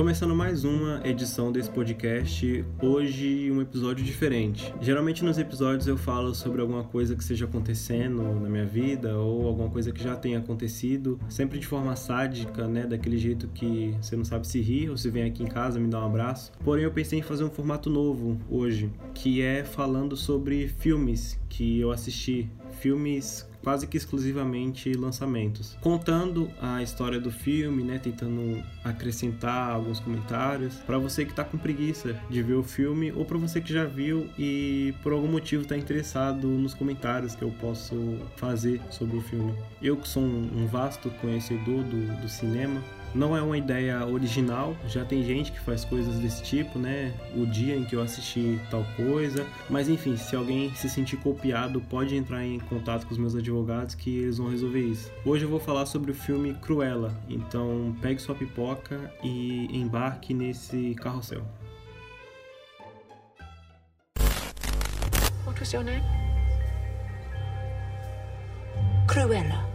Começando mais uma edição desse podcast, hoje um episódio diferente. Geralmente nos episódios eu falo sobre alguma coisa que esteja acontecendo na minha vida ou alguma coisa que já tenha acontecido, sempre de forma sádica, né, daquele jeito que você não sabe se rir ou se vem aqui em casa me dar um abraço. Porém eu pensei em fazer um formato novo hoje, que é falando sobre filmes que eu assisti, filmes quase que exclusivamente lançamentos, contando a história do filme, né, tentando acrescentar alguns comentários para você que está com preguiça de ver o filme ou para você que já viu e por algum motivo está interessado nos comentários que eu posso fazer sobre o filme. Eu que sou um vasto conhecedor do, do cinema, não é uma ideia original, já tem gente que faz coisas desse tipo, né? O dia em que eu assisti tal coisa. Mas enfim, se alguém se sentir copiado, pode entrar em contato com os meus advogados que eles vão resolver isso. Hoje eu vou falar sobre o filme Cruella, então pegue sua pipoca e embarque nesse carrossel. What was your name? Cruella.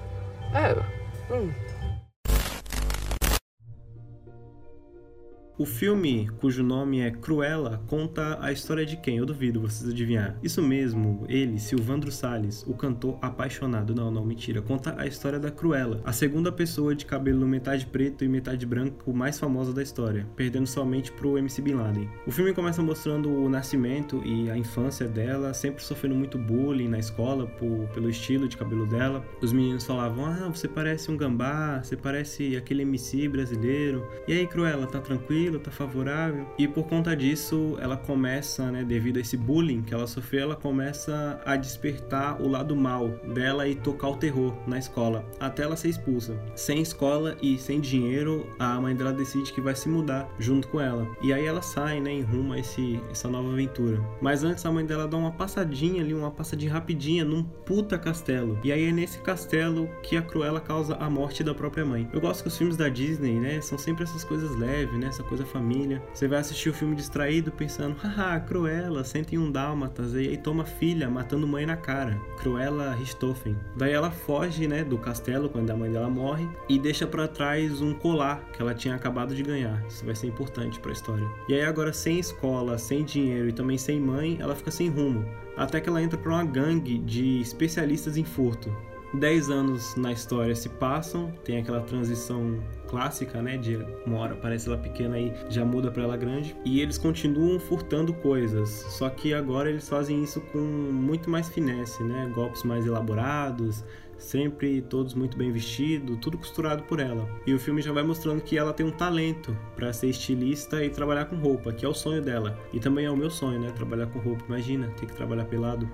Oh. Hmm. O filme, cujo nome é Cruella, conta a história de quem? Eu duvido vocês adivinhar. Isso mesmo, ele, Silvandro Salles, o cantor apaixonado. Não, não, mentira. Conta a história da Cruella, a segunda pessoa de cabelo metade preto e metade branco mais famosa da história, perdendo somente pro MC Bin Laden. O filme começa mostrando o nascimento e a infância dela, sempre sofrendo muito bullying na escola por, pelo estilo de cabelo dela. Os meninos falavam: Ah, você parece um gambá, você parece aquele MC brasileiro. E aí, Cruella, tá tranquilo? Tranquilo, tá favorável. E por conta disso, ela começa, né, devido a esse bullying que ela sofreu, ela começa a despertar o lado mal dela e tocar o terror na escola, até ela ser expulsa. Sem escola e sem dinheiro, a mãe dela decide que vai se mudar junto com ela. E aí ela sai, né, em rumo a esse, essa nova aventura. Mas antes a mãe dela dá uma passadinha ali, uma passadinha rapidinha num puta castelo. E aí é nesse castelo que a Cruella causa a morte da própria mãe. Eu gosto que os filmes da Disney, né, são sempre essas coisas leves, né, essa coisa coisa família. Você vai assistir o filme distraído pensando, haha, Cruella, um dálmatas, e aí toma filha matando mãe na cara. Cruella Richthofen. Daí ela foge, né, do castelo quando a mãe dela morre e deixa para trás um colar que ela tinha acabado de ganhar. Isso vai ser importante para a história. E aí agora sem escola, sem dinheiro e também sem mãe, ela fica sem rumo. Até que ela entra para uma gangue de especialistas em furto. Dez anos na história se passam, tem aquela transição clássica, né? De uma hora parece ela pequena e já muda para ela grande. E eles continuam furtando coisas, só que agora eles fazem isso com muito mais finesse, né? Golpes mais elaborados, sempre todos muito bem vestidos, tudo costurado por ela. E o filme já vai mostrando que ela tem um talento para ser estilista e trabalhar com roupa, que é o sonho dela. E também é o meu sonho, né? Trabalhar com roupa. Imagina, ter que trabalhar pelado.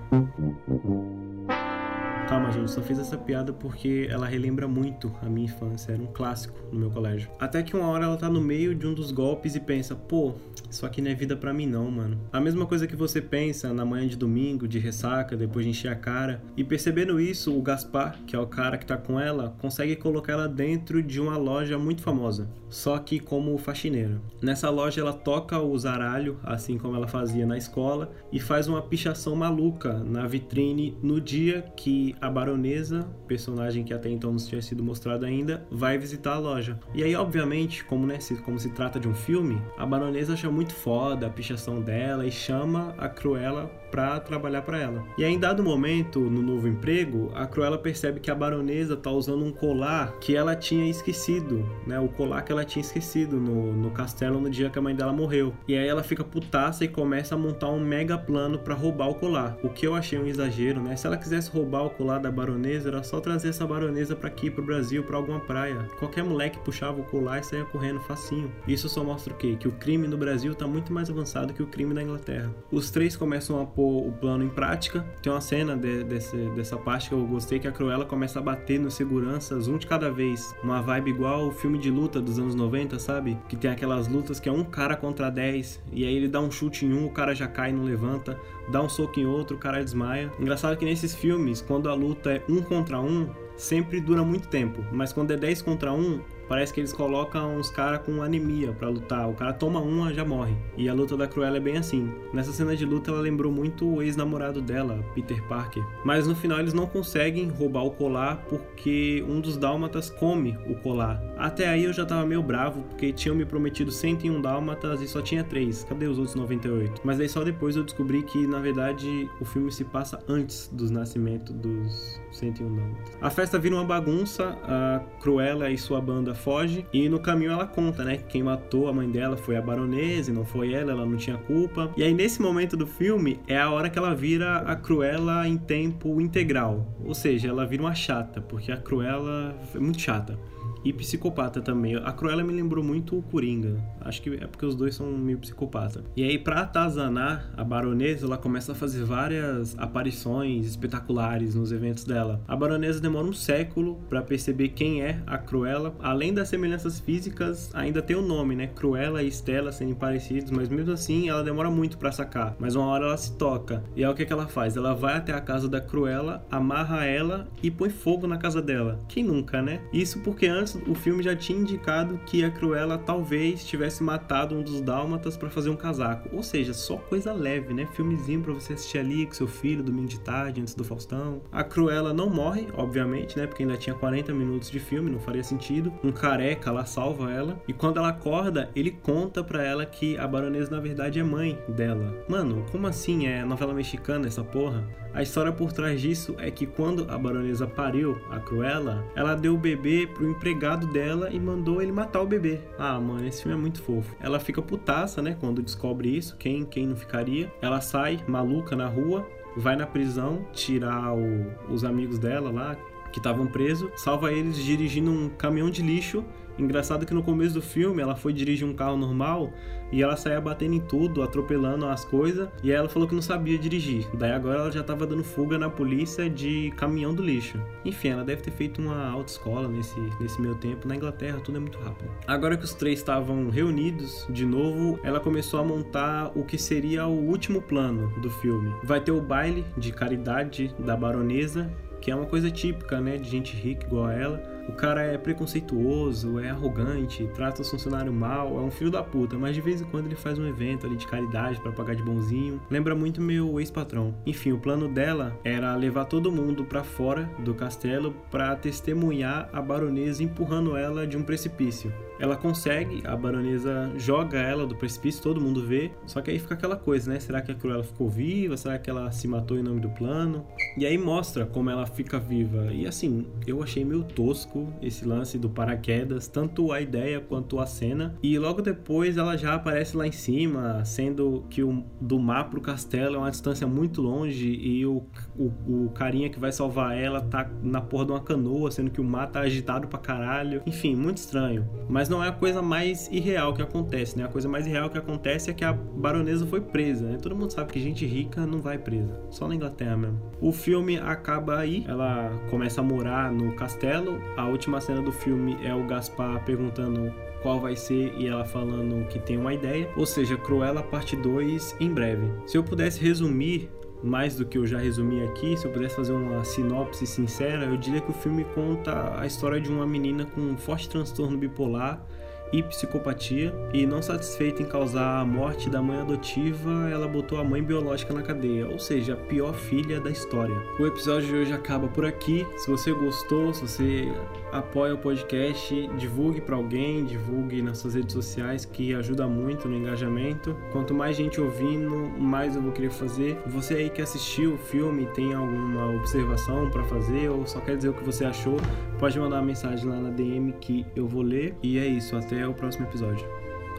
Calma, gente, só fiz essa piada porque ela relembra muito a minha infância, era um clássico no meu colégio. Até que uma hora ela tá no meio de um dos golpes e pensa, pô, isso aqui não é vida para mim não, mano. A mesma coisa que você pensa na manhã de domingo, de ressaca, depois de encher a cara. E percebendo isso, o Gaspar, que é o cara que tá com ela, consegue colocar ela dentro de uma loja muito famosa, só que como faxineira. Nessa loja ela toca o zaralho, assim como ela fazia na escola, e faz uma pichação maluca na vitrine no dia que a baronesa, personagem que até então não tinha sido mostrado ainda, vai visitar a loja. E aí, obviamente, como, né, se, como se trata de um filme, a baronesa acha muito foda a pichação dela e chama a Cruella para trabalhar para ela. E aí, em dado momento, no novo emprego, a Cruella percebe que a baronesa tá usando um colar que ela tinha esquecido, né? O colar que ela tinha esquecido no, no castelo no dia que a mãe dela morreu. E aí ela fica putaça e começa a montar um mega plano para roubar o colar. O que eu achei um exagero, né? Se ela quisesse roubar o colar da baronesa, era só trazer essa baronesa para aqui pro Brasil, para alguma praia. Qualquer moleque puxava o colar e saía correndo facinho. Isso só mostra o quê? Que o crime no Brasil tá muito mais avançado que o crime na Inglaterra. Os três começam a pôr o plano em prática. Tem uma cena de, desse, dessa parte que eu gostei que a Cruella começa a bater nos seguranças um de cada vez. Uma vibe igual o filme de luta dos anos 90, sabe? Que tem aquelas lutas que é um cara contra 10 e aí ele dá um chute em um, o cara já cai e não levanta, dá um soco em outro, o cara desmaia. Engraçado que nesses filmes, quando a luta é um contra um, sempre dura muito tempo, mas quando é 10 contra 1, parece que eles colocam uns caras com anemia para lutar. O cara toma uma, já morre. E a luta da Cruella é bem assim. Nessa cena de luta, ela lembrou muito o ex-namorado dela, Peter Parker. Mas no final eles não conseguem roubar o colar porque um dos dálmatas come o colar. Até aí eu já tava meio bravo porque tinham me prometido 101 dálmatas e só tinha 3. Cadê os outros 98? Mas aí só depois eu descobri que na verdade o filme se passa antes dos nascimentos dos 101 dálmatas. A festa vira uma bagunça, a Cruella e sua banda foge e no caminho ela conta, né, que quem matou a mãe dela foi a baronesa e não foi ela, ela não tinha culpa. E aí nesse momento do filme é a hora que ela vira a Cruella em tempo integral, ou seja, ela vira uma chata, porque a Cruella é muito chata e psicopata também. A Cruella me lembrou muito o Coringa. Acho que é porque os dois são meio psicopata. E aí, pra atazanar a baronesa, ela começa a fazer várias aparições espetaculares nos eventos dela. A baronesa demora um século para perceber quem é a Cruella. Além das semelhanças físicas, ainda tem o nome, né? Cruella e Stella serem parecidos, mas mesmo assim ela demora muito para sacar. Mas uma hora ela se toca. E aí o que, que ela faz? Ela vai até a casa da Cruella, amarra ela e põe fogo na casa dela. Quem nunca, né? Isso porque antes o filme já tinha indicado que a Cruella talvez tivesse matado um dos dálmatas para fazer um casaco. Ou seja, só coisa leve, né? Filmezinho para você assistir ali com seu filho, domingo de tarde, antes do Faustão. A Cruella não morre, obviamente, né? Porque ainda tinha 40 minutos de filme, não faria sentido. Um careca lá salva ela. E quando ela acorda, ele conta para ela que a baronesa na verdade é mãe dela. Mano, como assim? É novela mexicana essa porra? A história por trás disso é que quando a baronesa pariu a Cruella, ela deu o bebê pro empregado dela e mandou ele matar o bebê. Ah, mano, esse filme é muito fofo. Ela fica putaça, né, quando descobre isso, quem quem não ficaria. Ela sai maluca na rua, vai na prisão tirar o, os amigos dela lá que estavam presos, salva eles dirigindo um caminhão de lixo Engraçado que no começo do filme ela foi dirigir um carro normal e ela saía batendo em tudo, atropelando as coisas, e aí ela falou que não sabia dirigir. Daí agora ela já tava dando fuga na polícia de caminhão do lixo. Enfim, ela deve ter feito uma autoescola nesse, nesse meio tempo. Na Inglaterra tudo é muito rápido. Agora que os três estavam reunidos de novo, ela começou a montar o que seria o último plano do filme. Vai ter o baile de caridade da baronesa, que é uma coisa típica, né, de gente rica igual a ela o cara é preconceituoso, é arrogante, trata o funcionário mal, é um filho da puta, mas de vez em quando ele faz um evento ali de caridade para pagar de bonzinho. Lembra muito meu ex-patrão. Enfim, o plano dela era levar todo mundo para fora do castelo para testemunhar a baronesa empurrando ela de um precipício. Ela consegue, a baronesa joga ela do precipício, todo mundo vê. Só que aí fica aquela coisa, né? Será que a Cruella ficou viva? Será que ela se matou em nome do plano? E aí mostra como ela fica viva. E assim, eu achei meio tosco esse lance do paraquedas, tanto a ideia quanto a cena. E logo depois ela já aparece lá em cima, sendo que o, do mar pro castelo é uma distância muito longe e o, o, o carinha que vai salvar ela tá na porra de uma canoa, sendo que o mar tá agitado pra caralho. Enfim, muito estranho. Mas não é a coisa mais irreal que acontece, né? A coisa mais irreal que acontece é que a baronesa foi presa, né? Todo mundo sabe que gente rica não vai presa, só na Inglaterra mesmo. O filme acaba aí, ela começa a morar no castelo. Última cena do filme é o Gaspar perguntando qual vai ser e ela falando que tem uma ideia. Ou seja, Cruella parte 2 em breve. Se eu pudesse resumir mais do que eu já resumi aqui, se eu pudesse fazer uma sinopse sincera, eu diria que o filme conta a história de uma menina com um forte transtorno bipolar e psicopatia, e não satisfeita em causar a morte da mãe adotiva, ela botou a mãe biológica na cadeia, ou seja, a pior filha da história. O episódio de hoje acaba por aqui. Se você gostou, se você apoia o podcast, divulgue para alguém, divulgue nas suas redes sociais, que ajuda muito no engajamento. Quanto mais gente ouvindo, mais eu vou querer fazer. Você aí que assistiu o filme, tem alguma observação para fazer ou só quer dizer o que você achou, pode mandar uma mensagem lá na DM que eu vou ler. E é isso, o próximo episódio.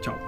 Tchau.